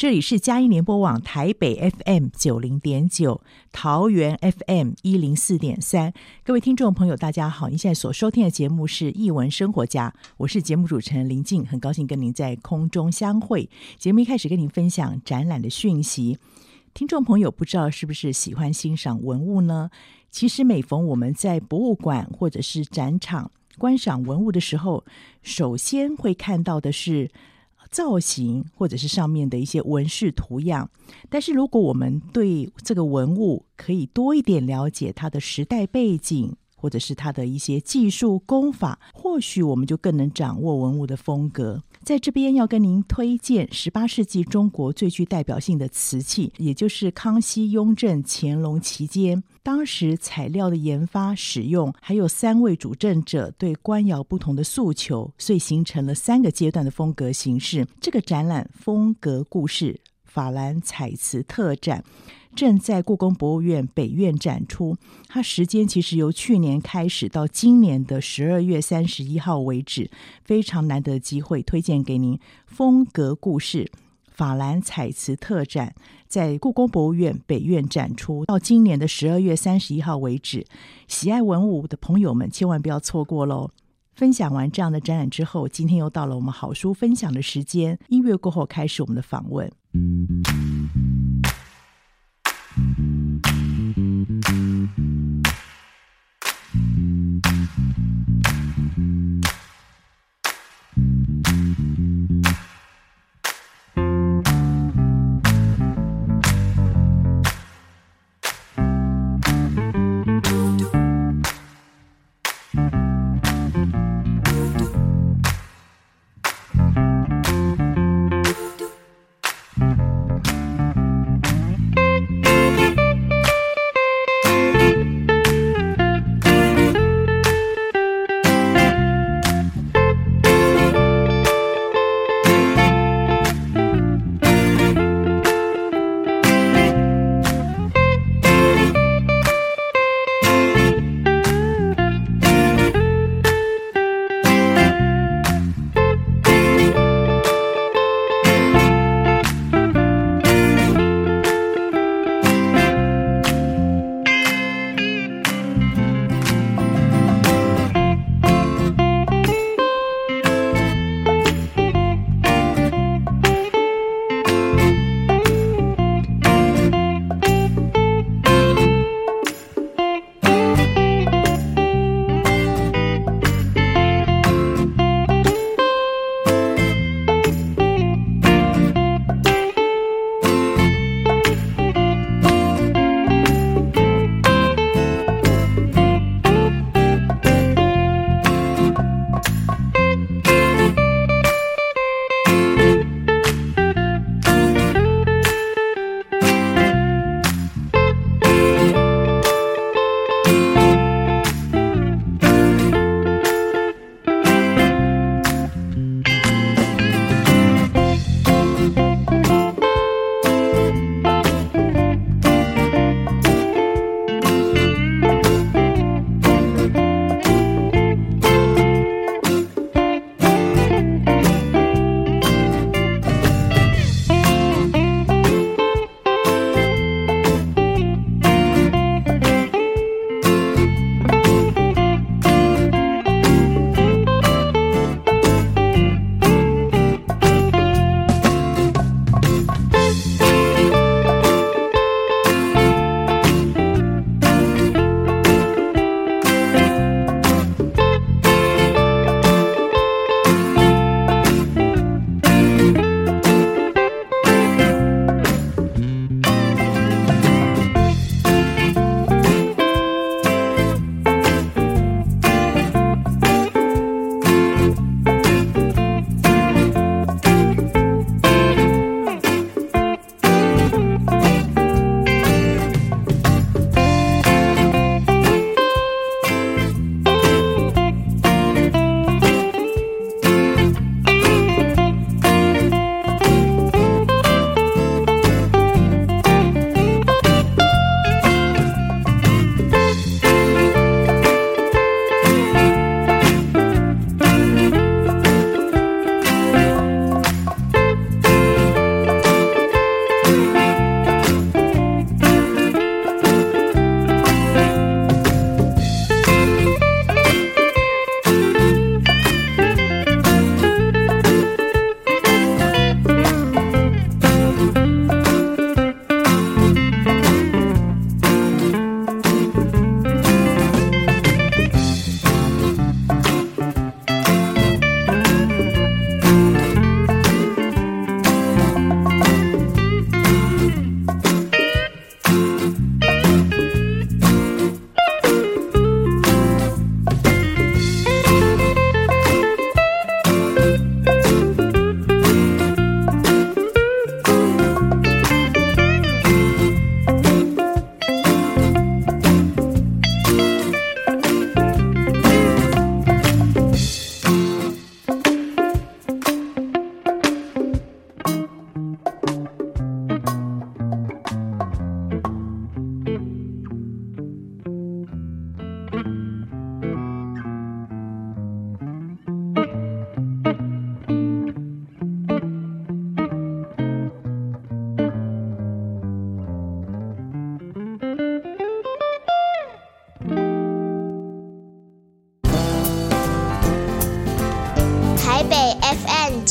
这里是佳音联播网台北 FM 九零点九，桃园 FM 一零四点三。各位听众朋友，大家好！您现在所收听的节目是《艺文生活家》，我是节目主持人林静，很高兴跟您在空中相会。节目一开始跟您分享展览的讯息。听众朋友，不知道是不是喜欢欣赏文物呢？其实每逢我们在博物馆或者是展场观赏文物的时候，首先会看到的是。造型或者是上面的一些纹饰图样，但是如果我们对这个文物可以多一点了解它的时代背景，或者是它的一些技术功法，或许我们就更能掌握文物的风格。在这边要跟您推荐十八世纪中国最具代表性的瓷器，也就是康熙、雍正、乾隆期间，当时材料的研发、使用，还有三位主政者对官窑不同的诉求，所以形成了三个阶段的风格形式。这个展览风格故事法兰彩瓷特展。正在故宫博物院北院展出，它时间其实由去年开始到今年的十二月三十一号为止，非常难得的机会，推荐给您。风格故事法兰彩瓷特展在故宫博物院北院展出，到今年的十二月三十一号为止，喜爱文物的朋友们千万不要错过喽！分享完这样的展览之后，今天又到了我们好书分享的时间，音乐过后开始我们的访问。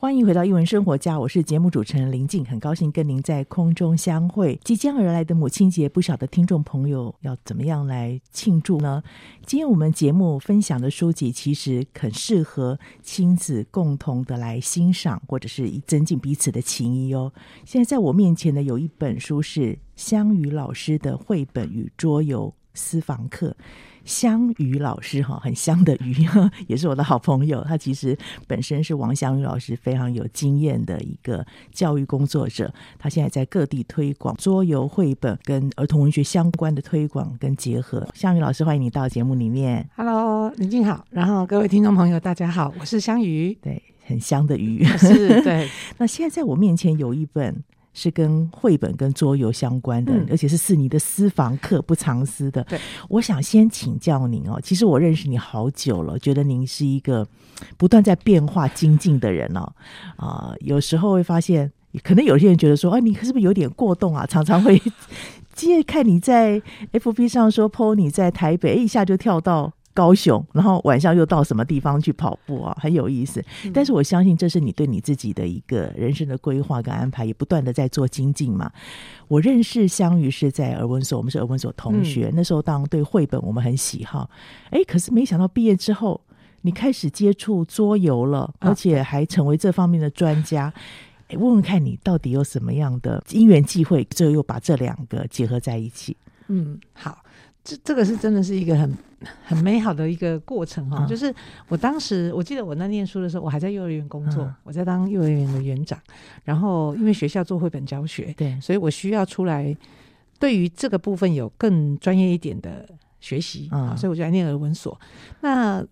欢迎回到一文生活家，我是节目主持人林静，很高兴跟您在空中相会。即将而来的母亲节，不晓得听众朋友要怎么样来庆祝呢？今天我们节目分享的书籍，其实很适合亲子共同的来欣赏，或者是增进彼此的情谊哦。现在在我面前呢，有一本书是香雨老师的绘本与桌游私房课。香瑜老师哈，很香的鱼，也是我的好朋友。他其实本身是王香瑜老师非常有经验的一个教育工作者。他现在在各地推广桌游绘本跟儿童文学相关的推广跟结合。香瑜老师，欢迎你到节目里面。Hello，林静好，然后各位听众朋友，大家好，我是香瑜，对，很香的鱼，是，对。那现在在我面前有一本。是跟绘本跟桌游相关的，嗯、而且是是你的私房课不藏私的。对，我想先请教您哦。其实我认识你好久了，觉得您是一个不断在变化精进的人哦。啊、呃，有时候会发现，可能有些人觉得说，啊，你是不是有点过动啊？常常会，今天看你在 FB 上说 po 你在台北，一下就跳到。高雄，然后晚上又到什么地方去跑步啊？很有意思。但是我相信这是你对你自己的一个人生的规划跟安排，也不断的在做精进嘛。我认识香瑜是在儿文所，我们是儿文所同学。嗯、那时候当对绘本我们很喜好，哎，可是没想到毕业之后你开始接触桌游了，而且还成为这方面的专家。哎，问问看你到底有什么样的因缘际会，最后又把这两个结合在一起？嗯，好。这这个是真的是一个很很美好的一个过程哈，嗯、就是我当时我记得我那念书的时候，我还在幼儿园工作，嗯、我在当幼儿园的园长，然后因为学校做绘本教学，对，所以我需要出来对于这个部分有更专业一点的学习啊，嗯、所以我就来念儿文所。那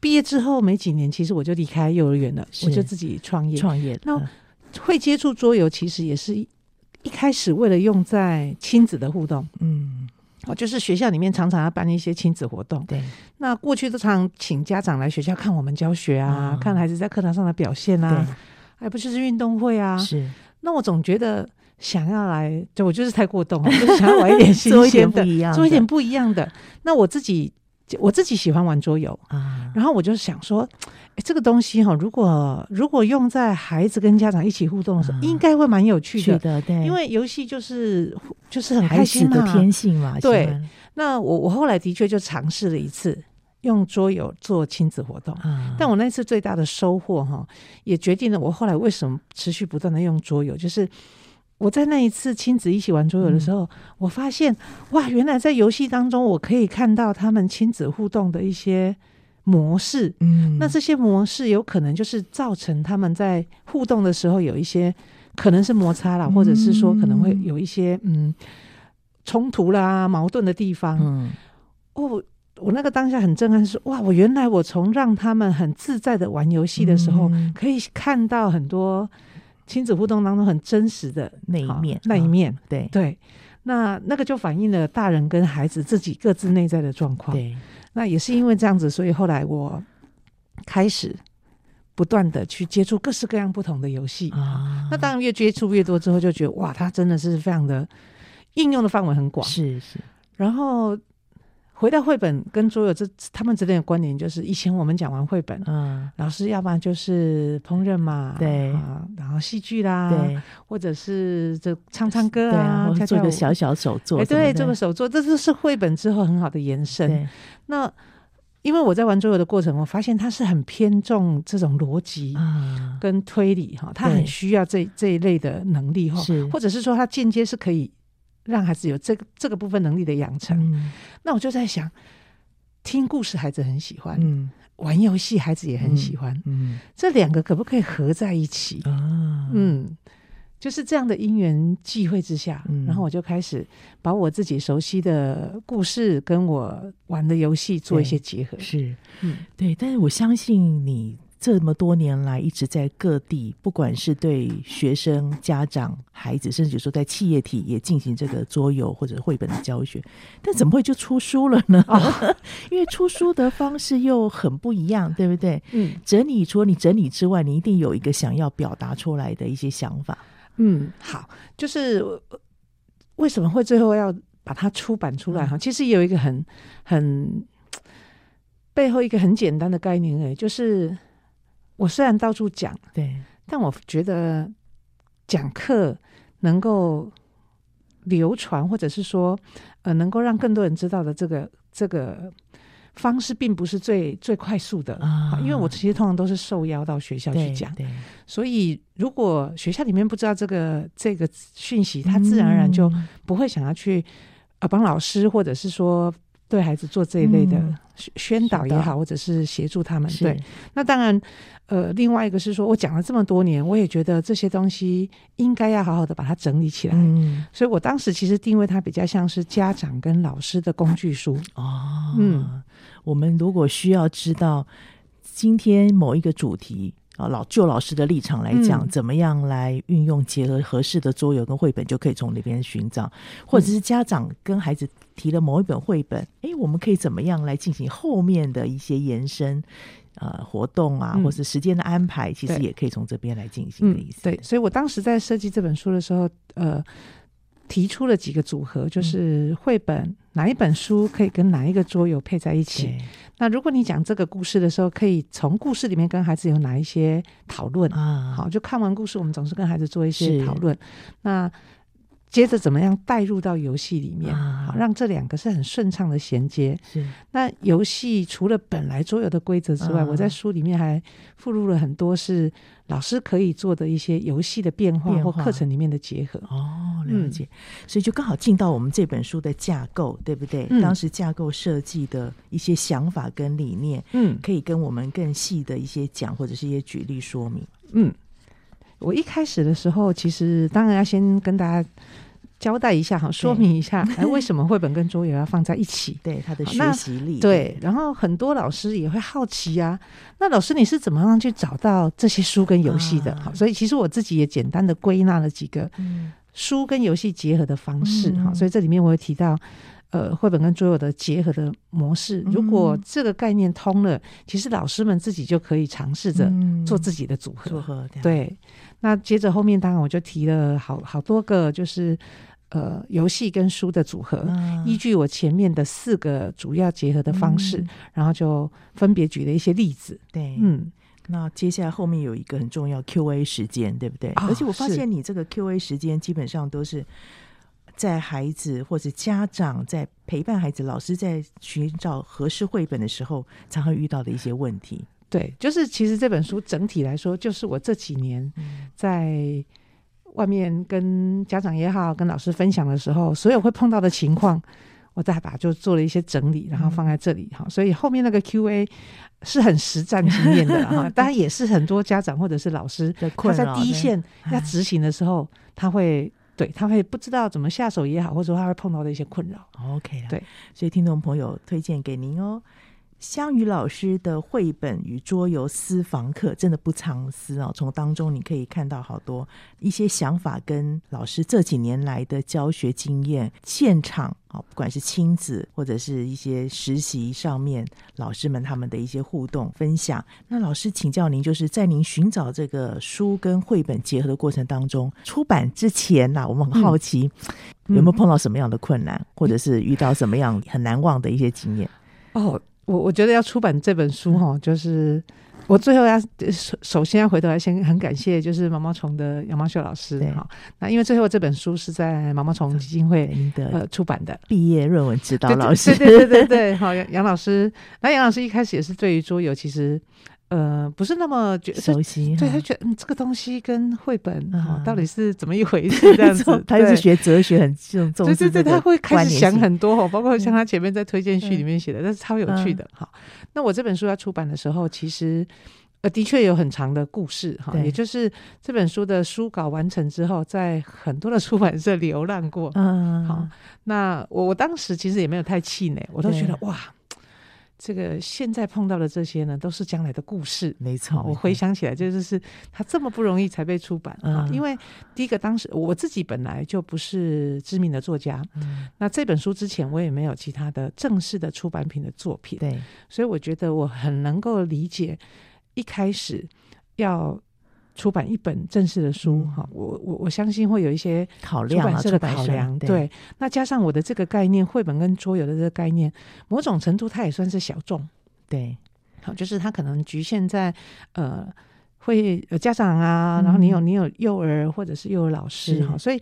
毕业之后没几年，其实我就离开幼儿园了，我就自己创业。创业。那会接触桌游，其实也是一一开始为了用在亲子的互动，嗯。哦，就是学校里面常常要办一些亲子活动。对，那过去都常请家长来学校看我们教学啊，嗯、看孩子在课堂上的表现啊，还不就是运动会啊？是。那我总觉得想要来，就我就是太过动了，就想要玩一点新鲜的，做一点不一样，做一点不一样的。那我自己。我自己喜欢玩桌游啊，然后我就想说，哎，这个东西哈，如果如果用在孩子跟家长一起互动的时候，应该会蛮有趣的，对，因为游戏就是就是很开心的天性嘛。对，那我我后来的确就尝试了一次用桌游做亲子活动，啊。但我那次最大的收获哈，也决定了我后来为什么持续不断的用桌游，就是。我在那一次亲子一起玩桌游的时候，嗯、我发现哇，原来在游戏当中，我可以看到他们亲子互动的一些模式。嗯，那这些模式有可能就是造成他们在互动的时候有一些可能是摩擦啦，嗯、或者是说可能会有一些嗯冲突啦、矛盾的地方。嗯，哦，我那个当下很震撼是，是哇，我原来我从让他们很自在的玩游戏的时候，嗯、可以看到很多。亲子互动当中很真实的那一面，那一面，对对，那那个就反映了大人跟孩子自己各自内在的状况。对，那也是因为这样子，所以后来我开始不断的去接触各式各样不同的游戏啊。那当然越接触越多之后，就觉得哇，它真的是非常的应用的范围很广。是是，然后。回到绘本跟桌游这他们之间的关联，就是以前我们讲完绘本，嗯，老师要不然就是烹饪嘛，对。啊，然后戏剧啦，对，或者是这唱唱歌啊，做个小小手作，哎，对，做个手作，这就是绘本之后很好的延伸。那因为我在玩桌游的过程，我发现它是很偏重这种逻辑跟推理哈，他很需要这这一类的能力哈，或者是说他间接是可以。让孩子有这个这个部分能力的养成，嗯、那我就在想，听故事孩子很喜欢，嗯、玩游戏孩子也很喜欢，嗯嗯、这两个可不可以合在一起？啊、嗯，就是这样的因缘际会之下，嗯、然后我就开始把我自己熟悉的故事跟我玩的游戏做一些结合。是，嗯，对，但是我相信你。这么多年来一直在各地，不管是对学生、家长、孩子，甚至说在企业体也进行这个桌游或者绘本的教学，但怎么会就出书了呢？哦、因为出书的方式又很不一样，对不对？嗯，整理除了你整理之外，你一定有一个想要表达出来的一些想法。嗯，好，就是为什么会最后要把它出版出来？哈、嗯，其实有一个很很背后一个很简单的概念，哎，就是。我虽然到处讲，对，但我觉得讲课能够流传，或者是说，呃，能够让更多人知道的这个这个方式，并不是最最快速的啊。因为我其实通常都是受邀到学校去讲，所以如果学校里面不知道这个这个讯息，他自然而然就不会想要去呃帮老师，或者是说。对孩子做这一类的宣导也好，或者是协助他们。对，那当然，呃，另外一个是说，我讲了这么多年，我也觉得这些东西应该要好好的把它整理起来。嗯，所以我当时其实定位它比较像是家长跟老师的工具书。哦，嗯，我们如果需要知道今天某一个主题。啊，老就老师的立场来讲，怎么样来运用结合合适的桌游跟绘本，就可以从那边寻找，或者是家长跟孩子提了某一本绘本，哎，我们可以怎么样来进行后面的一些延伸，呃，活动啊，或是时间的安排，其实也可以从这边来进行的意思。对，所以我当时在设计这本书的时候，呃。提出了几个组合，就是绘本哪一本书可以跟哪一个桌游配在一起。那如果你讲这个故事的时候，可以从故事里面跟孩子有哪一些讨论啊？好，就看完故事，我们总是跟孩子做一些讨论。那接着怎么样带入到游戏里面，好让这两个是很顺畅的衔接。是。那游戏除了本来桌游的规则之外，我在书里面还附录了很多是。老师可以做的一些游戏的变化或课程里面的结合哦，了解，嗯、所以就刚好进到我们这本书的架构，对不对？嗯、当时架构设计的一些想法跟理念，嗯，可以跟我们更细的一些讲或者是一些举例说明。嗯，我一开始的时候，其实当然要先跟大家。交代一下哈，说明一下，哎，为什么绘本跟桌游要放在一起？对，他的学习力。对，然后很多老师也会好奇呀、啊，那老师你是怎么样去找到这些书跟游戏的？好、啊，所以其实我自己也简单的归纳了几个书跟游戏结合的方式哈、嗯。所以这里面我有提到，呃，绘本跟桌游的结合的模式。如果这个概念通了，其实老师们自己就可以尝试着做自己的组合。组合对。那接着后面当然我就提了好好多个，就是。呃，游戏跟书的组合，嗯，依据我前面的四个主要结合的方式，嗯，然后就分别举了一些例子。对，嗯，那接下来后面有一个很重要 Q&A 时间，对不对？哦，而且我发现你这个 Q&A 时间基本上都是在孩子或者家长在陪伴孩子，老师在寻找合适绘本的时候，常会遇到的一些问题。对，就是其实这本书整体来说，就是我这几年在。外面跟家长也好，跟老师分享的时候，所有会碰到的情况，我再把就做了一些整理，然后放在这里哈。所以后面那个 Q&A 是很实战经验的哈，当然也是很多家长或者是老师他在第一线要执行的时候，他会对他会不知道怎么下手也好，或者说他会碰到的一些困扰。OK，对，所以听众朋友推荐给您哦。香雨老师的绘本与桌游私房课真的不藏私哦，从当中你可以看到好多一些想法跟老师这几年来的教学经验，现场啊，不管是亲子或者是一些实习上面，老师们他们的一些互动分享。那老师请教您，就是在您寻找这个书跟绘本结合的过程当中，出版之前呐，我们很好奇、有没有碰到什么样的困难，或者是遇到什么样很难忘的一些经验哦。我我觉得要出版这本书哈，就是我最后要首首先要回头来先很感谢，就是毛毛虫的杨茂秀老师哈。那因为最后这本书是在毛毛虫基金会呃出版的毕业论文指导老师，对对对对对，好杨杨老师。那杨老师一开始也是对于桌游其实。呃，不是那么觉熟悉，对，他觉得嗯，这个东西跟绘本哈，到底是怎么一回事？这样子，他是学哲学很重重视，对对对，他会开始想很多哈，包括像他前面在推荐序里面写的，那是超有趣的哈。那我这本书要出版的时候，其实呃，的确有很长的故事哈，也就是这本书的书稿完成之后，在很多的出版社 流浪过，嗯，好，那我我当时其实也没有太气馁，我都觉得哇。这个现在碰到的这些呢，都是将来的故事。没错，我回想起来，就是他这么不容易才被出版啊。因为第一个，当时我自己本来就不是知名的作家，嗯，那这本书之前我也没有其他的正式的出版品的作品，对，所以我觉得我很能够理解一开始要。出版一本正式的书，哈、嗯，我我我相信会有一些考量，出版社的考量，对，对。那加上我的这个概念，绘本跟桌游的这个概念，某种程度它也算是小众，对。好，就是它可能局限在呃，会有家长啊，然后你有你有幼儿或者是幼儿老师哈，所以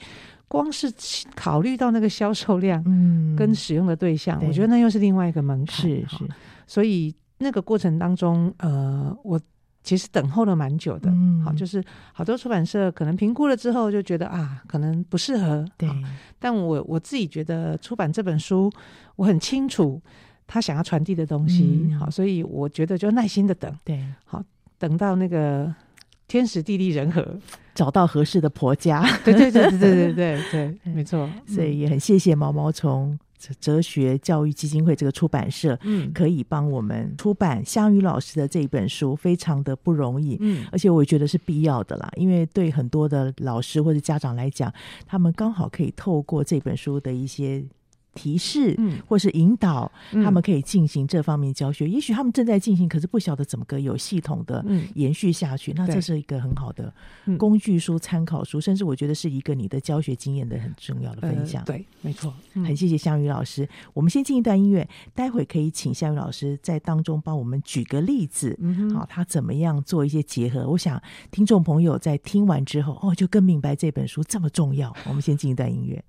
光是考虑到那个销售量，嗯，跟使用的对象，嗯、我觉得那又是另外一个门槛，是是。所以那个过程当中，呃，我。其实等候了蛮久的，嗯，好，就是好多出版社可能评估了之后就觉得啊，可能不适合，对。但我我自己觉得出版这本书，我很清楚他想要传递的东西，嗯，好，所以我觉得就耐心的等，对，好，等到那个天时地利人和，找到合适的婆家，对对对对对对对 对，没错。所以也很谢谢毛毛虫。哲学教育基金会这个出版社，嗯，可以帮我们出版香宇老师的这一本书，非常的不容易，嗯，而且我觉得是必要的啦，因为对很多的老师或者家长来讲，他们刚好可以透过这本书的一些。提示，嗯，或是引导，他们可以进行这方面教学。嗯、也许他们正在进行，可是不晓得怎么个有系统的延续下去。嗯、那这是一个很好的工具书、参考书，甚至我觉得是一个你的教学经验的很重要的分享。呃、对，没错，很谢谢香宇老师。我们先进一段音乐，待会可以请香宇老师在当中帮我们举个例子，嗯，好，他怎么样做一些结合？我想听众朋友在听完之后，哦，就更明白这本书这么重要。我们先进一段音乐。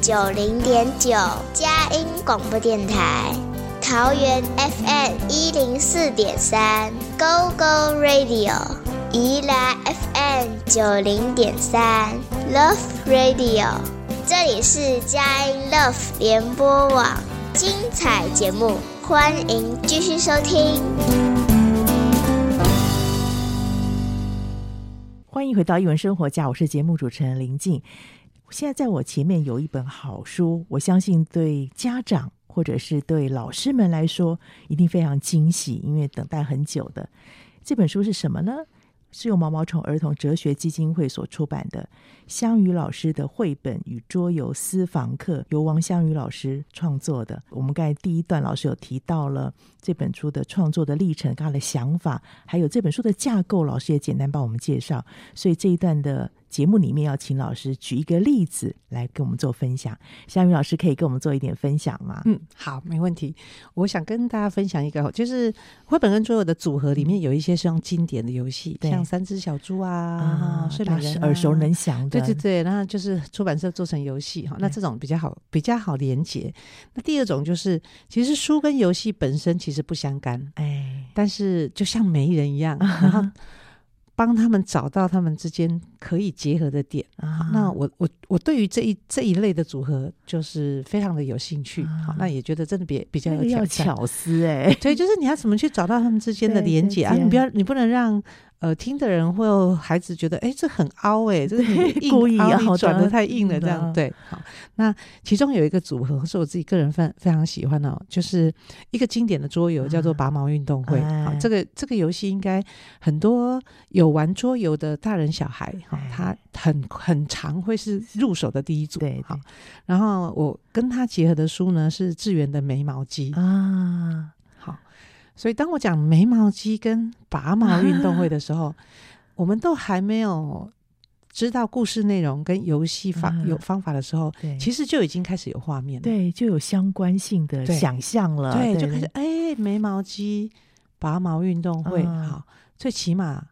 九零点九佳音广播电台，桃园 FM 一零四点三 Go Go Radio，宜兰 FM 九零点三 Love Radio，这里是佳音 Love 联播网，精彩节目，欢迎继续收听。欢迎回到艺文生活家，我是节目主持人林静。现在在我前面有一本好书，我相信对家长或者是对老师们来说一定非常惊喜，因为等待很久的这本书是什么呢？是由毛毛虫儿童哲学基金会所出版的香瑜老师的绘本与桌游私房课，由王香瑜老师创作的。我们刚才第一段老师有提到了这本书的创作的历程，他的想法，还有这本书的架构，老师也简单帮我们介绍。所以这一段的。节目里面要请老师举一个例子来跟我们做分享，夏瑜老师可以跟我们做一点分享吗？嗯，好，没问题。我想跟大家分享一个，就是绘本跟桌游的组合里面有一些是用经典的游戏，嗯、像三只小猪啊、啊睡美人、啊、耳熟能详的，对对对。那就是出版社做成游戏哈，那这种比较好，比较好连接。那第二种就是，其实书跟游戏本身其实不相干，哎，但是就像媒人一样，然后。帮他们找到他们之间可以结合的点啊！那我我我对于这一这一类的组合就是非常的有兴趣，啊、好，那也觉得真的比比较有巧思哎、欸，对，就是你要怎么去找到他们之间的连接啊？你不要，你不能让。呃，听的人会有孩子觉得，哎，这很凹哎，这个你故意要转的太硬了，这样对。好，那其中有一个组合是我自己个人非常非常喜欢的，哦，就是一个经典的桌游，叫做拔毛运动会。好，这个这个游戏应该很多有玩桌游的大人小孩，哈，他很很常会是入手的第一组。对，好，然后我跟他结合的书呢是智源的眉毛机啊。所以，当我讲眉毛肌跟拔毛运动会的时候，啊、我们都还没有知道故事内容跟游戏法、嗯、有方法的时候，其实就已经开始有画面了，对，就有相关性的想象了，对，对，就开始哎、欸，眉毛肌、拔毛运动会，嗯、好，最起码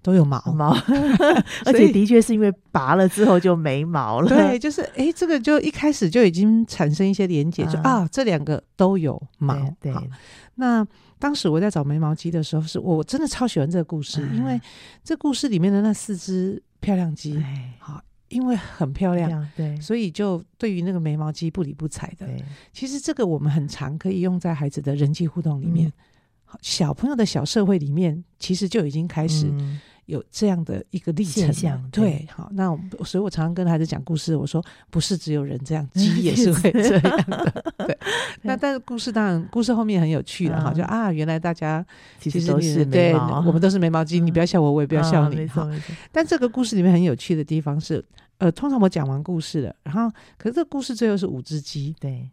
都有毛。毛，而且的确是因为拔了之后就没毛了，对，就是哎、欸，这个就一开始就已经产生一些连结，就、嗯、啊，这两个都有毛，对，对。那。当时我在找眉毛机的时候，是我真的超喜欢这个故事，嗯、因为这故事里面的那四只漂亮鸡，好、哎，因为很漂亮，对，所以就对于那个眉毛机不理不睬的。其实这个我们很常可以用在孩子的人际互动里面，嗯、小朋友的小社会里面，其实就已经开始。嗯有这样的一个历程，象对，对，好，那我所以，我常常跟孩子讲故事，我说不是只有人这样，鸡也是会这样的，对。那但是故事当然，故事后面很有趣的哈，就啊，原来大家其实都是对，我们都是眉毛鸡，你不要笑我，我也不要笑你哈。但这个故事里面很有趣的地方是，呃，通常我讲完故事了，然后可是这个故事最后是五只鸡，对。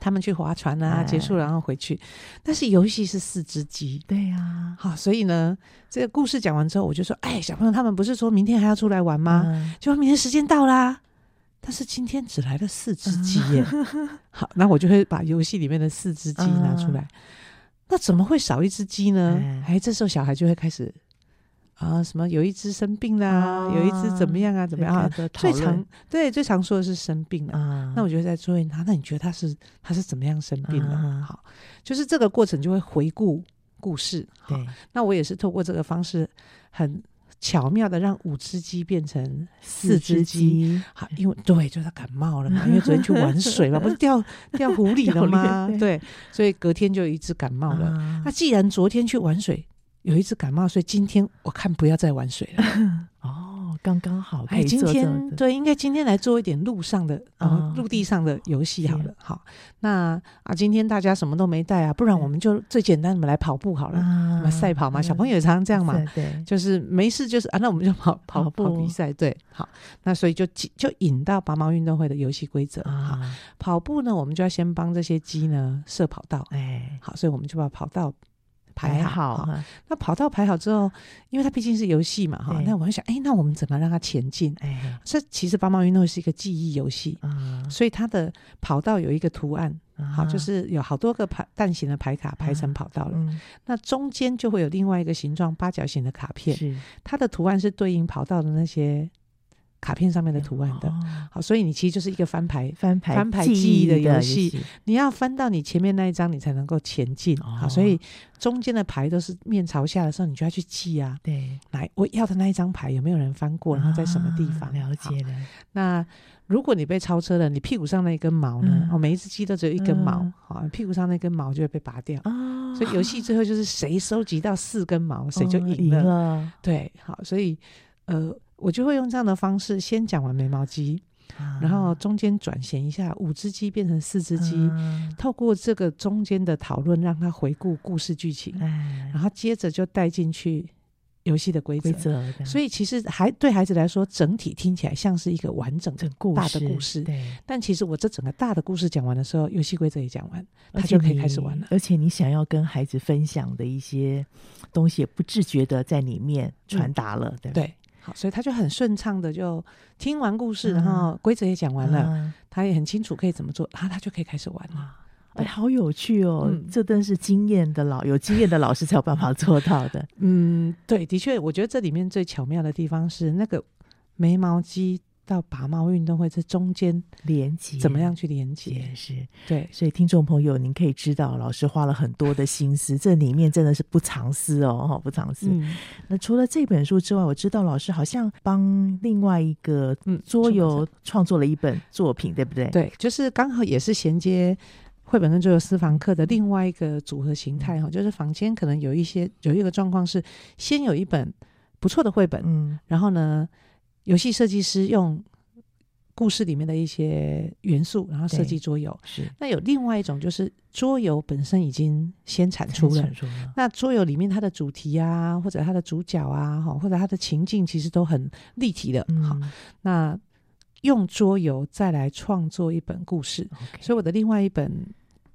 他们去划船啊，结束了然后回去。但是游戏是四只鸡，对呀。好，所以呢，这个故事讲完之后，我就说：“哎，小朋友，他们不是说明天还要出来玩吗？就明天时间到啦。但是今天只来了四只鸡耶。好，那我就会把游戏里面的四只鸡拿出来。那怎么会少一只鸡呢？哎，这时候小孩就会开始。”啊，什么有一只生病啦，啊，有一只怎么样啊？怎么样啊？最常对最常说的是生病了。啊，那我觉得在追问他，那你觉得他是他是怎么样生病的？啊，好，就是这个过程就会回顾故事。对，那我也是透过这个方式，很巧妙的让五只鸡变成四只鸡。好，因为对，就是他感冒了嘛，因为昨天去玩 水嘛，不是掉掉湖里了吗？对，所以隔天就有一只感冒了。啊，那既然昨天去玩水。有一只感冒，所以今天我看不要再玩水了。哦，刚刚好可以做这。哎，今天对，应该今天来做一点路上的，哦，陆地上的游戏好了。好，那啊，今天大家什么都没带啊，不然我们就最简单，我们来跑步好了，什么赛跑嘛，小朋友也常常这样嘛。对，就是没事就是啊，那我们就跑跑跑比赛。对，好，那所以就就引到拔毛运动会的游戏规则。啊，跑步呢，我们就要先帮这些鸡呢设跑道。哎，好，所以我们就把跑道。排好，那跑道排好之后，因为它毕竟是游戏嘛，哈，那我就想，哎，那我们怎么让它前进？哎，这其实八毛运动会是一个记忆游戏，所以它的跑道有一个图案，好，就是有好多个排蛋形的牌卡排成跑道了，那中间就会有另外一个形状八角形的卡片，它的图案是对应跑道的那些卡片上面的图案的。哦、好，所以你其实就是一个翻牌、翻牌、翻牌记忆的游戏。你要翻到你前面那一张，你才能够前进。哦、好，所以中间的牌都是面朝下的时候，你就要去记啊。对，来，我要的那一张牌有没有人翻过？然后在什么地方？啊、了解了。那如果你被超车了，你屁股上那一根毛呢？嗯、哦，每一只鸡都只有一根毛，好、嗯，屁股上那根毛就会被拔掉。哦、所以游戏最后就是谁收集到四根毛，谁就赢了。哦、了对，好，所以呃，我就会用这样的方式，先讲完眉毛肌，啊、然后中间转衔一下，五只鸡变成四只鸡，嗯、透过这个中间的讨论，让他回顾故事剧情，哎、然后接着就带进去。游戏的规则，规则，所以其实还对孩子来说，整体听起来像是一个完整的大的故事。对，但其实我这整个大的故事讲完的时候，游戏规则也讲完，他就可以开始玩了。而且你想要跟孩子分享的一些东西，也不自觉的在里面传达了，对对？好，所以他就很顺畅的就听完故事，然后规则也讲完了，他也很清楚可以怎么做，然后他就可以开始玩了。哎，好有趣哦！嗯、这真是经验的老有经验的老师才有办法做到的。嗯，对，的确，我觉得这里面最巧妙的地方是那个眉毛肌到拔毛运动会这中间连接，怎么样去连接？是，对。所以听众朋友，您可以知道，老师花了很多的心思，这里面真的是不藏私哦，不藏私。嗯、那除了这本书之外，我知道老师好像帮另外一个桌游创作了一本作品，嗯、对不对？对，就是刚好也是衔接。绘本跟桌游私房课的另外一个组合形态哈，就是房间可能有一些有一个状况是，先有一本不错的绘本，嗯，然后呢，游戏设计师用故事里面的一些元素，然后设计桌游。是，那有另外一种就是桌游本身已经先产出了，出了。那桌游里面它的主题啊，或者它的主角啊，哈，或者它的情境其实都很立体的，好，嗯，那用桌游再来创作一本故事。所以我的另外一本。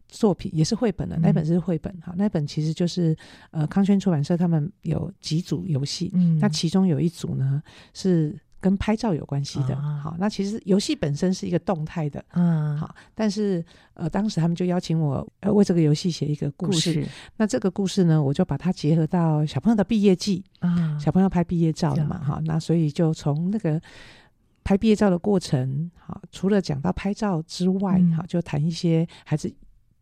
作品也是绘本的，那本是绘本哈，嗯、那本其实就是呃康轩出版社他们有几组游戏，嗯，那其中有一组呢是跟拍照有关系的，啊、好，那其实游戏本身是一个动态的，嗯，好，但是呃当时他们就邀请我呃为这个游戏写一个故事，故事那这个故事呢，我就把它结合到小朋友的毕业季，啊，小朋友拍毕业照了嘛，哈，那所以就从那个拍毕业照的过程，好，除了讲到拍照之外，好、嗯，就谈一些孩子。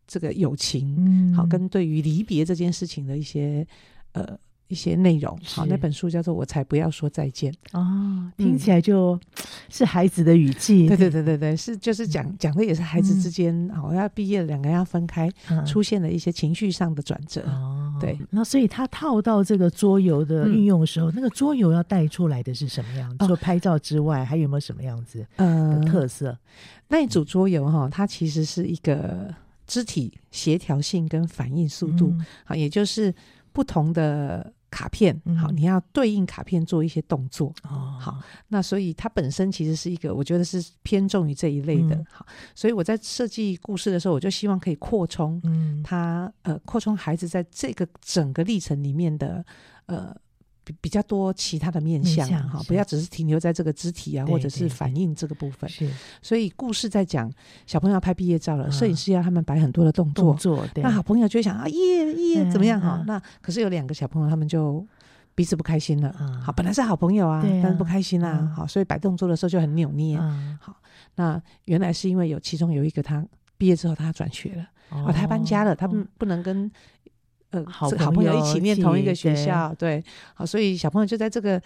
这个友情，嗯，好，跟对于离别这件事情的一些呃一些内容，好，那本书叫做《我才不要说再见》哦，听起来就是孩子的语气，对对对对对，是就是讲讲的也是孩子之间，好要毕业了，两个人要分开，出现了一些情绪上的转折，哦，对，那所以他套到这个桌游的运用的时候，那个桌游要带出来的是什么样？子？除了拍照之外，还有没有什么样子的特色？那一组桌游哈，它其实是一个。肢体协调性跟反应速度，好，也就是不同的卡片，好，你要对应卡片做一些动作，哦，好，那所以它本身其实是一个，我觉得是偏重于这一类的，好，所以我在设计故事的时候，我就希望可以扩充，嗯，它呃，扩充孩子在这个整个历程里面的呃。比比较多其他的面向哈，不要只是停留在这个肢体啊，或者是反应这个部分。是，所以故事在讲小朋友要拍毕业照了，摄影师要他们摆很多的动作。动作，那好朋友就会想啊，耶耶，怎么样哈？那可是有两个小朋友，他们就彼此不开心了。好，本来是好朋友啊，但是不开心啦。好，所以摆动作的时候就很扭捏。好，那原来是因为有其中有一个他毕业之后他转学了，哦，他搬家了，他不不能跟。呃，好好朋友一起念同一个学校，对，对，好，所以小朋友就在这个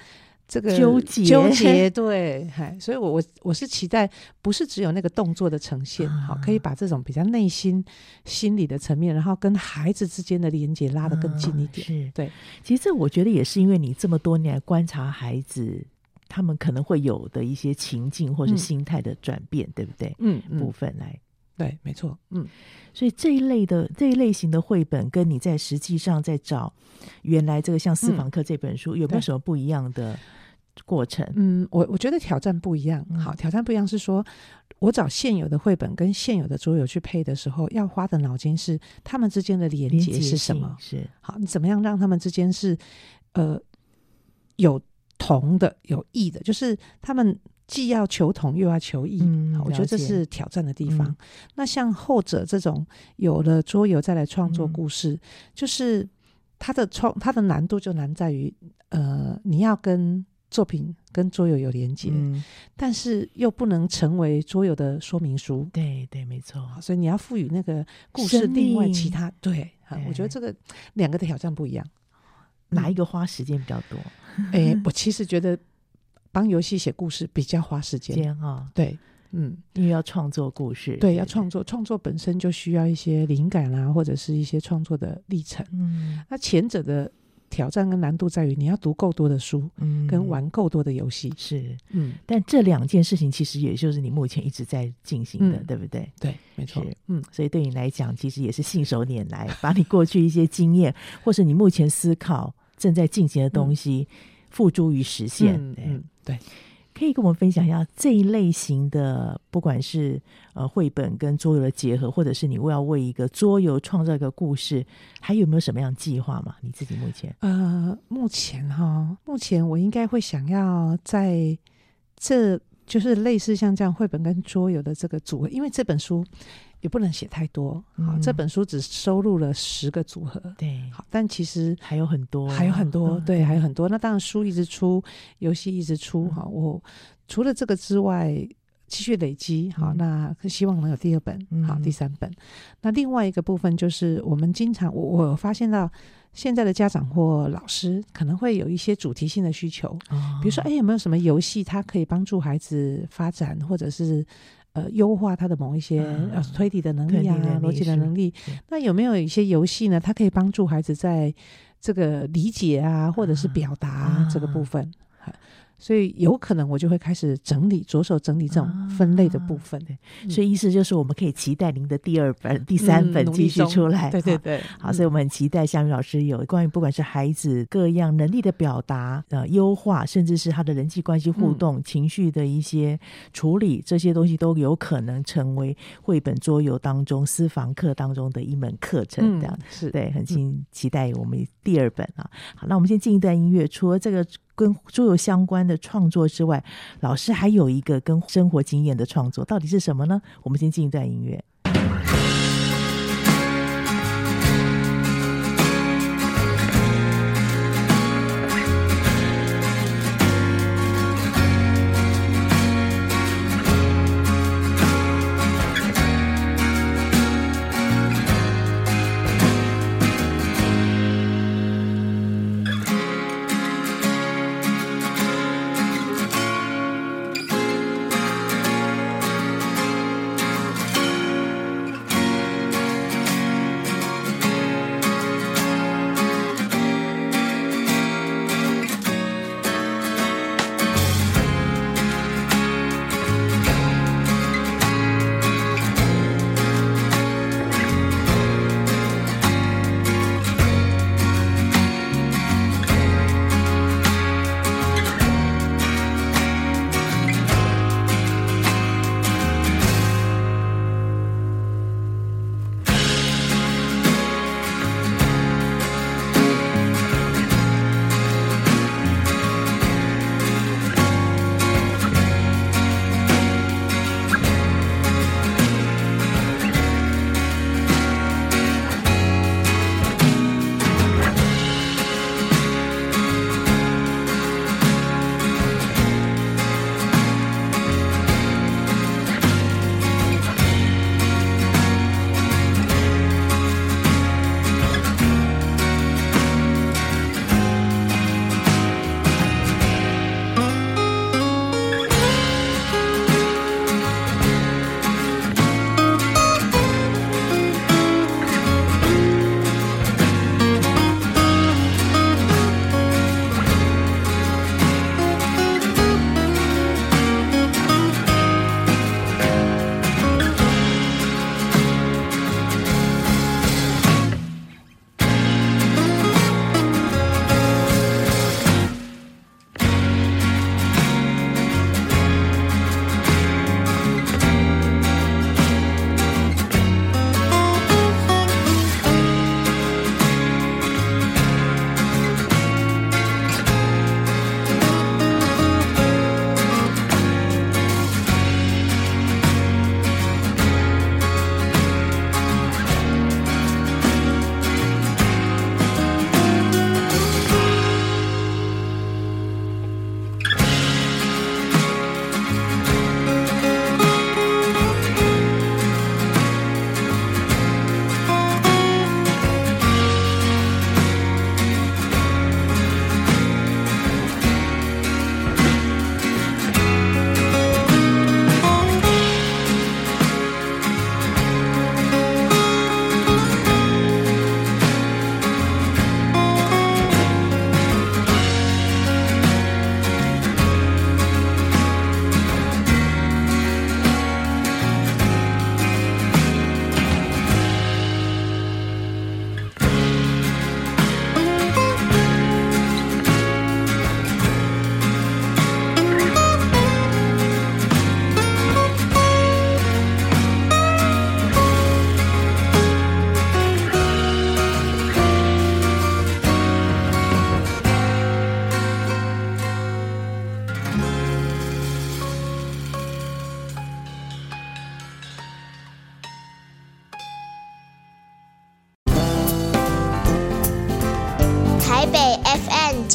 这个纠结纠结，对，嗨，所以我我我是期待不是只有那个动作的呈现，好、啊，可以把这种比较内心心理的层面，然后跟孩子之间的连接拉得更近一点，啊、是对。其实这我觉得也是因为你这么多年来观察孩子，他们可能会有的一些情境或是心态的转变，嗯、对不对？嗯，部分来。对，没错，嗯，所以这一类的这一类型的绘本，跟你在实际上在找原来这个像私房课这本书，嗯、有没有什么不一样的过程？嗯，我我觉得挑战不一样。好，挑战不一样是说，我找现有的绘本跟现有的桌游去配的时候，要花的脑筋是他们之间的连接是什么？是好，你怎么样让他们之间是呃有同的、有异的，就是他们。既要求同又要求异，嗯、我觉得这是挑战的地方。嗯、那像后者这种有了桌游再来创作故事，嗯、就是它的创它的难度就难在于，呃，你要跟作品跟桌游有连接，嗯、但是又不能成为桌游的说明书。对对，没错。所以你要赋予那个故事另外其他对，对我觉得这个两个的挑战不一样，哪一个花时间比较多？哎、嗯，我其实觉得帮游戏写故事比较花时间。啊。哦、对，嗯，因为要创作故事，对，要创作，创作本身就需要一些灵感啦、啊，或者是一些创作的历程。嗯，那前者的。挑战跟难度在于你要读够多的书，嗯，跟玩够多的游戏，是，嗯，但这两件事情其实也就是你目前一直在进行的，嗯、对不对？对，没错，嗯，所以对你来讲，其实也是信手拈来，把你过去一些经验，或是你目前思考正在进行的东西，付诸于实现，嗯，对。嗯对可以跟我们分享一下这一类型的，不管是呃绘本跟桌游的结合，或者是你为要为一个桌游创造一个故事，还有没有什么样计划吗？你自己目前？呃，目前哈，目前我应该会想要在这就是类似像这样绘本跟桌游的这个组合，因为这本书。也不能写太多，好，嗯、这本书只收录了十个组合，对，好，但其实还有很多，还有很多，嗯、对，还有很多。那当然，书一直出，游戏一直出，哈、嗯，我除了这个之外，继续累积，好，嗯、那希望能有第二本，好，嗯、第三本。那另外一个部分就是，我们经常，我我发现到现在的家长或老师可能会有一些主题性的需求，哦、比如说，哎，有没有什么游戏，它可以帮助孩子发展，或者是。呃，优化他的某一些呃推理的能力啊，逻辑的能力。那有没有一些游戏呢？它可以帮助孩子在这个理解啊，或者是表达这个部分。所以有可能我就会开始整理，着手整理这种分类的部分。对，所以意思就是我们可以期待您的第二本、第三本继续出来。对对对，好，所以我们很期待夏雨老师有关于不管是孩子各样能力的表达、呃优化，甚至是他的人际关系互动、情绪的一些处理，这些东西都有可能成为绘本桌游当中私房课当中的一门课程。这样是对，很期期待我们第二本啊。好，那我们先进一段音乐，除了这个。跟桌游相关的创作之外，老师还有一个跟生活经验的创作，到底是什么呢？我们先进一段音乐。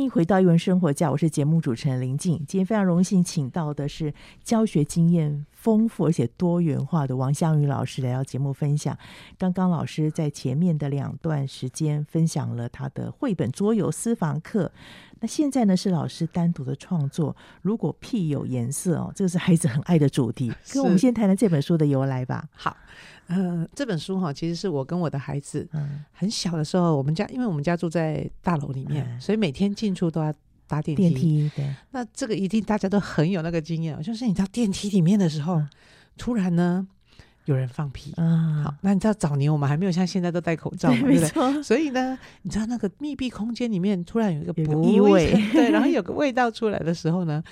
欢迎回到《英文生活家》，我是节目主持人林静。今天非常荣幸请到的是教学经验丰富而且多元化的王香宇老师来到节目分享。刚刚老师在前面的两段时间分享了他的绘本桌游私房课，那现在呢是老师单独的创作。如果屁有颜色哦，这个是孩子很爱的主题。跟我们先谈谈这本书的由来吧。好。呃，这本书哈，其实是我跟我的孩子，嗯，很小的时候，我们家因为我们家住在大楼里面，嗯、所以每天进出都要搭电梯。电梯，对。那这个一定大家都很有那个经验，就是你到电梯里面的时候，嗯、突然呢有人放屁。嗯，好，那你知道早年我们还没有像现在都戴口罩嘛，对，不对？所以呢，你知道那个密闭空间里面突然有一个不异味，对，然后有 个味道出来的时候呢，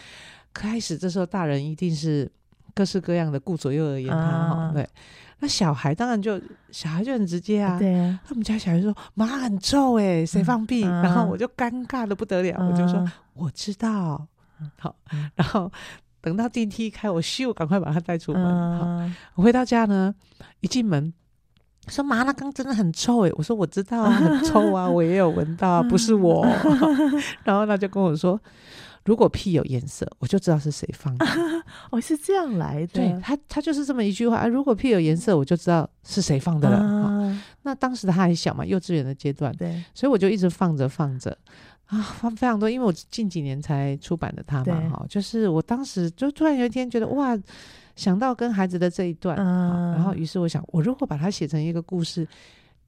开始这时候大人一定是各式各样的顾左右而言他对。那小孩当然就小孩就很直接啊，对啊。他们家小孩说：“妈很臭哎，谁放屁？”嗯、然后我就尴尬的不得了，嗯、我就说：“我知道。”好，然后等到电梯一开，我咻，赶快把他带出门。嗯、好，我回到家呢，一进门说：“麻辣刚真的很臭哎。”我说：“我知道啊，很臭啊，我也有闻到啊，不是我。”然后他就跟我说。如果屁有颜色，我就知道是谁放的。哦，是这样来的。对他，他就是这么一句话啊。如果屁有颜色，我就知道是谁放的了。啊、那当时他还小嘛，幼稚园的阶段，对，所以我就一直放着放着啊，放非常多。因为我近几年才出版的他嘛，哈对，就是我当时就突然有一天觉得哇，想到跟孩子的这一段，啊、然后于是我想，我如果把它写成一个故事，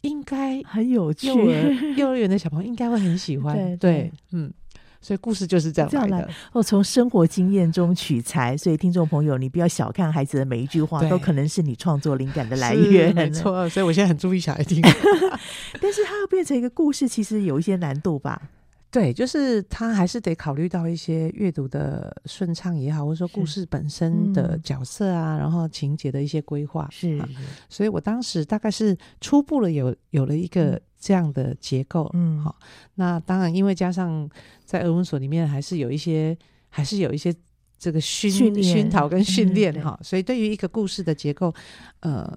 应该很有趣，幼儿幼儿园的小朋友应该会很喜欢。对，对，对，嗯。所以故事就是这样来的。来哦，从生活经验中取材，所以听众朋友，你不要小看孩子的每一句话，都可能是你创作灵感的来源。没错，所以我现在很注意小孩听。但是它要变成一个故事，其实有一些难度吧？对，就是他还是得考虑到一些阅读的顺畅也好，或者说故事本身的角色啊，嗯、然后情节的一些规划。是、啊，所以我当时大概是初步了有有了一个这样的结构。嗯，好，那当然，因为加上在俄文所里面还是有一些，还是有一些这个熏训熏陶跟训练哈，所以对于一个故事的结构，呃，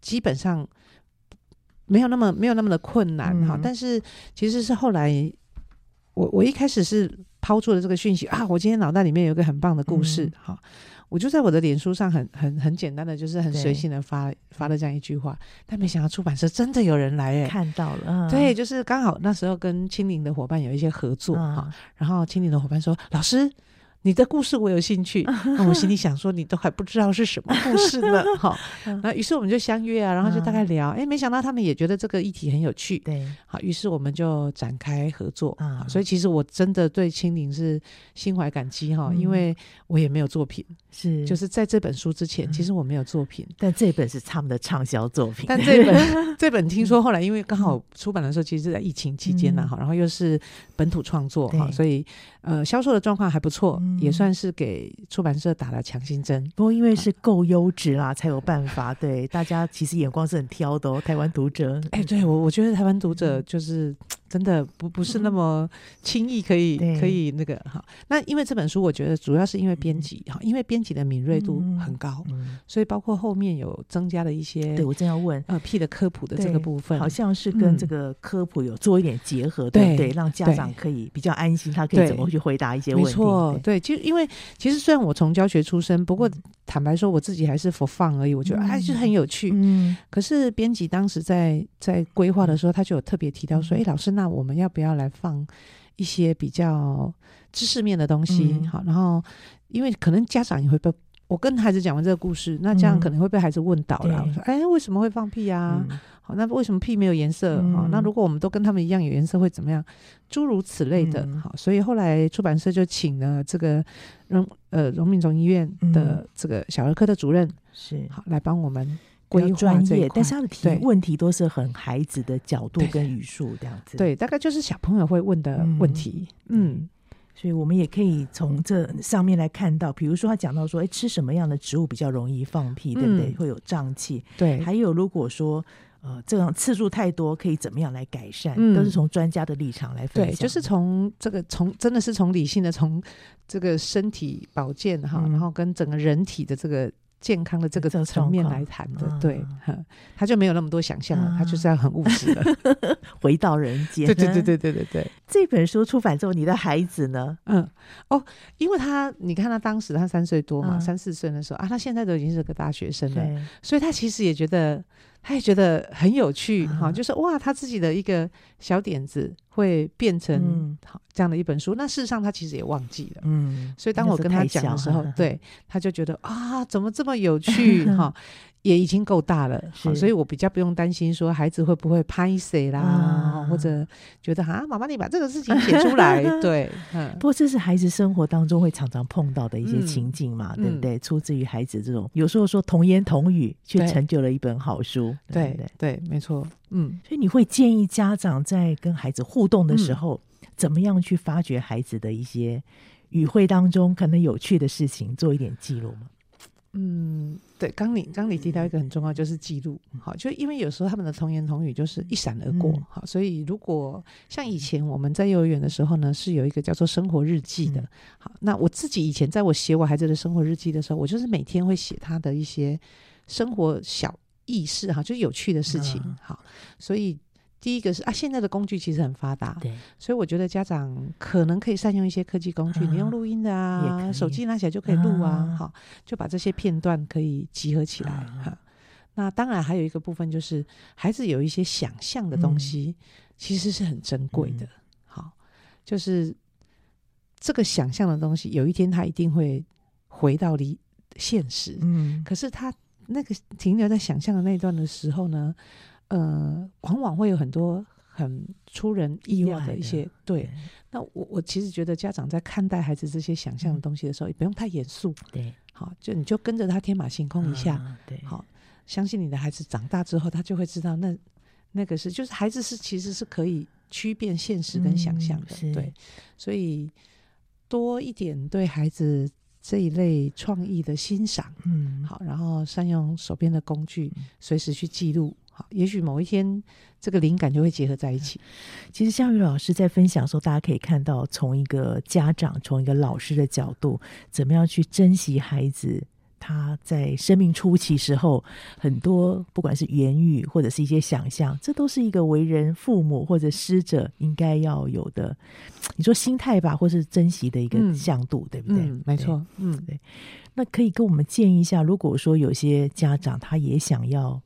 基本上没有那么没有那么的困难哈。嗯、但是其实是后来。我我一开始是抛出了这个讯息啊，我今天脑袋里面有一个很棒的故事，哈、嗯，我就在我的脸书上很很很简单的，就是很随性的发发了这样一句话，但没想到出版社真的有人来哎，看到了，嗯、对，就是刚好那时候跟青林的伙伴有一些合作哈，嗯、然后青林的伙伴说，老师。你的故事我有兴趣，那我心里想说，你都还不知道是什么故事呢，好，那于是我们就相约啊，然后就大概聊，哎，没想到他们也觉得这个议题很有趣，对，好，于是我们就展开合作。啊，所以其实我真的对青林是心怀感激哈，因为我也没有作品，是，就是在这本书之前，其实我没有作品，但这本是他们的畅销作品，但这本 这本听说后来因为刚好出版的时候，其实是在疫情期间呢，哈，然后又是本土创作哈，所以呃销售的状况还不错。也算是给出版社打了强心针，不过因为是够优质啦，才有办法。对大家其实眼光是很挑的哦，台湾读者。哎，对我我觉得台湾读者就是。真的不不是那么轻易可以、嗯、可以那个哈。那因为这本书，我觉得主要是因为编辑哈，因为编辑的敏锐度很高，嗯、所以包括后面有增加了一些。对，我正要问呃 P 的科普的这个部分，好像是跟这个科普有做一点结合，对、嗯、对，让家长可以比较安心，他可以怎么去回答一些问题。没错，对，就因为其实虽然我从教学出身，不过坦白说我自己还是 for fun 而已。我觉得哎，就是很有趣。嗯。可是编辑当时在在规划的时候，他就有特别提到说，哎，老师，那我们要不要来？放一些比较知识面的东西，好，然后因为可能家长也会被我跟孩子讲完这个故事，那这样可能会被孩子问倒了。我说，哎，为什么会放屁啊？好，那为什么屁没有颜色？好，那如果我们都跟他们一样有颜色，会怎么样？诸如此类的。好，所以后来出版社就请了这个荣呃荣民总医院的这个小儿科的主任是好来帮我们。规划专业，但是他的提问题都是很孩子的角度跟语速这样子。对，大概就是小朋友会问的问题。嗯，所以我们也可以从这上面来看到，比如说他讲到说，哎，吃什么样的植物比较容易放屁，对不对？嗯、会有胀气。对，还有如果说。呃，这种次数太多，可以怎么样来改善？嗯、都是从专家的立场来分享。对，就是从这个从真的是从理性的从这个身体保健哈，嗯、然后跟整个人体的这个健康的这个层面来谈的。对，嗯、他就没有那么多想象了，嗯、他就是要很务实的 回到人间。对对对对对对对。这本书出版之后，你的孩子呢？嗯，哦，因为他你看他当时他三岁多嘛，嗯、三四岁的时候啊，他现在都已经是个大学生了，所以他其实也觉得。他也觉得很有趣哈，嗯、就是哇，他自己的一个小点子会变成好这样的一本书。嗯、那事实上他其实也忘记了，嗯，所以当我跟他讲的时候，对，他就觉得啊，怎么这么有趣 哈。也已经够大了，是。所以我比较不用担心说孩子会不会拍谁啦，啊、或者觉得啊，妈妈你把这个事情写出来，对，嗯、不过这是孩子生活当中会常常碰到的一些情境嘛，嗯、对不对？出自于孩子这种，有时候说童言童语，却成就了一本好书，对不对？对，对，没错，嗯，所以你会建议家长在跟孩子互动的时候，嗯、怎么样去发掘孩子的一些语汇当中可能有趣的事情，做一点记录吗？嗯，对，刚你刚你提到一个很重要，就是记录，好，就因为有时候他们的童言童语就是一闪而过，好，所以如果像以前我们在幼儿园的时候呢，是有一个叫做生活日记的，好，那我自己以前在我写我孩子的生活日记的时候，我就是每天会写他的一些生活小意识，哈，就有趣的事情，好，所以。第一个是啊，现在的工具其实很发达，对，所以我觉得家长可能可以善用一些科技工具，嗯、你用录音的啊，手机拿起来就可以录啊，好、嗯，就把这些片段可以集合起来哈、嗯。那当然还有一个部分就是，孩子有一些想象的东西，其实是很珍贵的，好、嗯，就是这个想象的东西，有一天他一定会回到离现实，嗯，可是他那个停留在想象的那一段的时候呢，呃，往往会有很多很出人意料的一些对。那我我其实觉得家长在看待孩子这些想象的东西的时候，也不用太严肃。对，好，就你就跟着他天马行空一下。对，好，相信你的孩子长大之后，他就会知道那那个是就是孩子是其实是可以区辨现实跟想象的。对，所以多一点对孩子这一类创意的欣赏。嗯，好，然后善用手边的工具，随时去记录。好，也许某一天这个灵感就会结合在一起。其实夏雨老师在分享的时候，大家可以看到，从一个家长、从一个老师的角度，怎么样去珍惜孩子他在生命初期时候很多，不管是言语或者是一些想象，这都是一个为人父母或者师者应该要有的，你说心态吧，或是珍惜的一个向度，嗯、对不对？嗯、没错，嗯，对。那可以跟我们建议一下，如果说有些家长他也想要。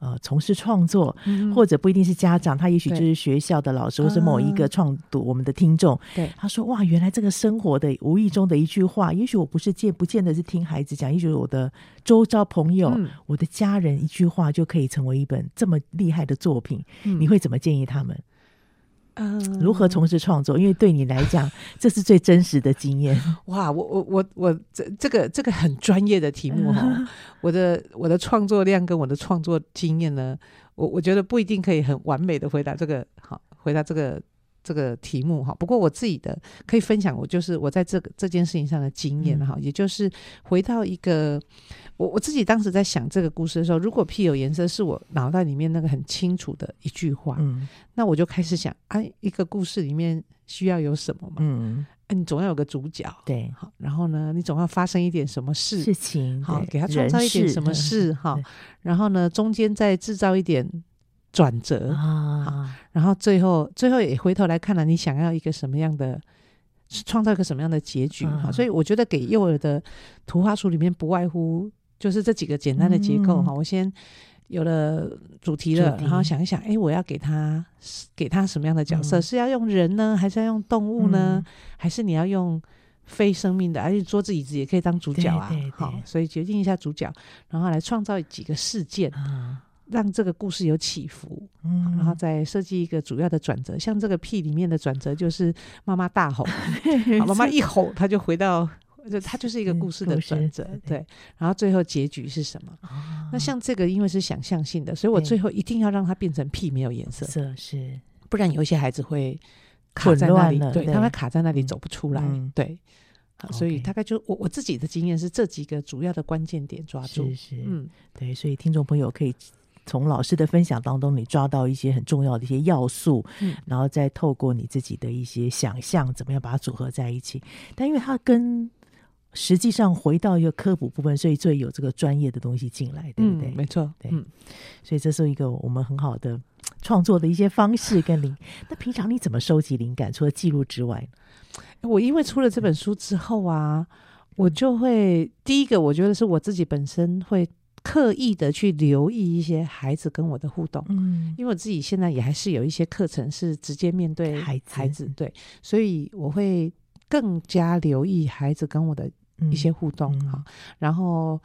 呃，从事创作，嗯、或者不一定是家长，他也许就是学校的老师，或是某一个创读我们的听众。对，他说：“哇，原来这个生活的无意中的一句话，也许我不是见，不见得是听孩子讲，也许我的周遭朋友、嗯、我的家人一句话就可以成为一本这么厉害的作品。嗯、你会怎么建议他们？”嗯，如何从事创作？因为对你来讲，这是最真实的经验。哇，我我我我这这个这个很专业的题目 哈、哦。我的我的创作量跟我的创作经验呢，我我觉得不一定可以很完美的回答这个好，回答这个这个题目哈。不过我自己的可以分享，我就是我在这个这件事情上的经验哈，嗯、也就是回到一个。我我自己当时在想这个故事的时候，如果屁有颜色是我脑袋里面那个很清楚的一句话，嗯，那我就开始想，哎、啊，一个故事里面需要有什么嘛？嗯，啊、你总要有个主角，对，好，然后呢，你总要发生一点什么事事情，好，给他创造一点什么事，哈，然后呢，中间再制造一点转折啊，然后最后最后也回头来看了，你想要一个什么样的？创造一个什么样的结局？哈、啊，所以我觉得给幼儿的图画书里面不外乎。就是这几个简单的结构哈，嗯、我先有了主题了，然后想一想，哎，我要给他给他什么样的角色？嗯、是要用人呢，还是要用动物呢？嗯、还是你要用非生命的？而且桌子椅子也可以当主角啊，好，所以决定一下主角，然后来创造几个事件，嗯、让这个故事有起伏，嗯、然后再设计一个主要的转折。像这个屁里面的转折就是妈妈大吼，妈妈一吼，他就回到。就它就是一个故事的转折，对。然后最后结局是什么？那像这个，因为是想象性的，所以我最后一定要让它变成屁没有颜色，色是，不然有一些孩子会卡在那里，对，对。他会卡在那里走不出来，嗯、对。所以大概就我我自己的经验是这几个主要的关键点抓住，是是，嗯，对，所以听众朋友可以从老师的分享当中，你抓到一些很重要的一些要素，嗯，然后再透过你自己的一些想象，怎么样把它组合在一起。但因为它跟实际上回到一个科普部分，所以最有这个专业的东西进来，对不对？嗯、没错，对，嗯，所以这是一个我们很好的创作的一些方式跟灵。那平常你怎么收集灵感？除了记录之外？我因为出了这本书之后啊，我就会第一个，我觉得是我自己本身会刻意的去留意一些孩子跟我的互动，嗯，因为我自己现在也还是有一些课程是直接面对孩子，孩子对，所以我会更加留意孩子跟我的一些互动哈，嗯，然后。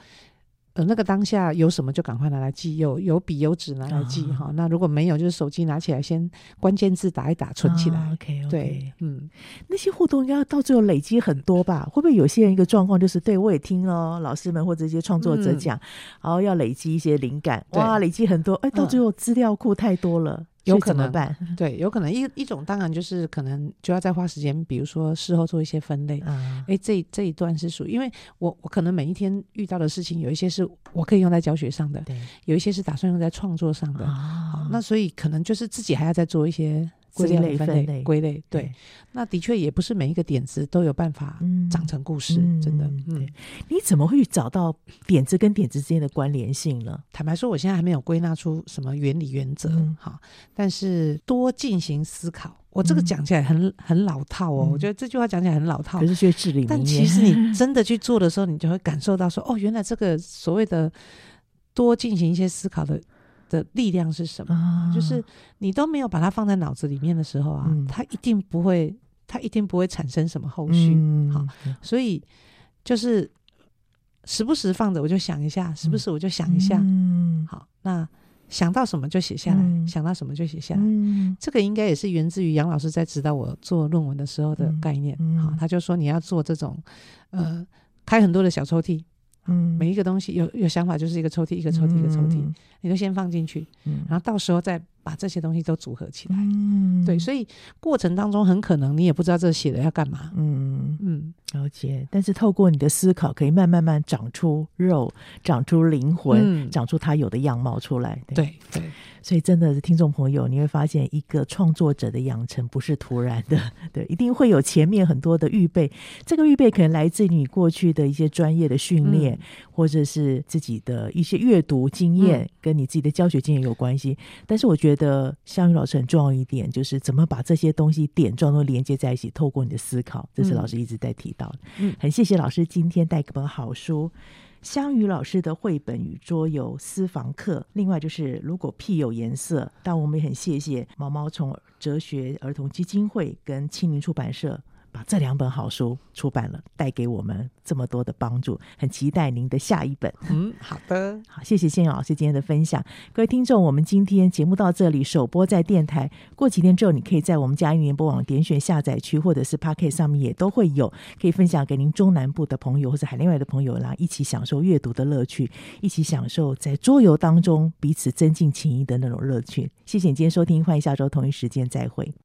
呃，那个当下有什么就赶快拿来记，有有笔有纸拿来记哈、哦。那如果没有，就是手机拿起来，先关键字打一打，存起来。哦、OK OK，对，嗯，那些互动应该到最后累积很多吧？会不会有些人一个状况就是，对我也听哦，老师们或者一些创作者讲，嗯、然后要累积一些灵感，哇，累积很多，哎，到最后资料库太多了。嗯有可能办，对，有可能一一种当然就是可能就要再花时间，比如说事后做一些分类。哎、嗯，这这一段是属于，因为我我可能每一天遇到的事情，有一些是我可以用在教学上的，对，有一些是打算用在创作上的。哦、好，那所以可能就是自己还要再做一些。归类分类，归类对，那的确也不是每一个点子都有办法长成故事，真的。嗯，你怎么会找到点子跟点子之间的关联性呢？坦白说，我现在还没有归纳出什么原理原则。哈，但是多进行思考，我这个讲起来很很老套哦。我觉得这句话讲起来很老套，可是却至理。但其实你 真的去做的时候，你就会感受到说，哦，原来这个所谓的多进行一些思考的。的力量是什么？啊、就是你都没有把它放在脑子里面的时候啊，嗯、它一定不会，它一定不会产生什么后续。嗯、好，所以就是时不时放着，我就想一下；时不时我就想一下。嗯，好，那想到什么就写下来，嗯、想到什么就写下来。嗯、这个应该也是源自于杨老师在指导我做论文的时候的概念。嗯、好，他就说你要做这种呃，开很多的小抽屉。嗯，每一个东西有有想法，就是一个抽屉，一个抽屉，一个抽屉，嗯、你就先放进去，嗯、然后到时候再把这些东西都组合起来。嗯，对，所以过程当中很可能你也不知道这写的要干嘛。嗯嗯，了解。但是透过你的思考，可以慢慢慢长出肉，长出灵魂，嗯、长出它有的样貌出来。对对。对所以，真的是听众朋友，你会发现，一个创作者的养成不是突然的，对，一定会有前面很多的预备。这个预备可能来自于你过去的一些专业的训练，嗯、或者是自己的一些阅读经验，嗯、跟你自己的教学经验有关系。但是，我觉得香宇老师很重要一点，就是怎么把这些东西点状都连接在一起，透过你的思考，这是老师一直在提到的。嗯，很谢谢老师今天带给本好书。香宇老师的绘本与桌游私房课，另外就是如果屁有颜色，但我们也很谢谢毛毛虫哲学儿童基金会跟青林出版社。把这两本好书出版了，带给我们这么多的帮助，很期待您的下一本。嗯，好的，好，谢谢仙老师今天的分享。各位听众，我们今天节目到这里，首播在电台。过几天之后，你可以在我们家音联播网点选下载区，或者是 Podcast 上面也都会有，可以分享给您中南部的朋友或者海内外的朋友，啦一起享受阅读的乐趣，一起享受在桌游当中彼此增进情谊的那种乐趣。谢谢你今天收听，欢迎下周同一时间再会。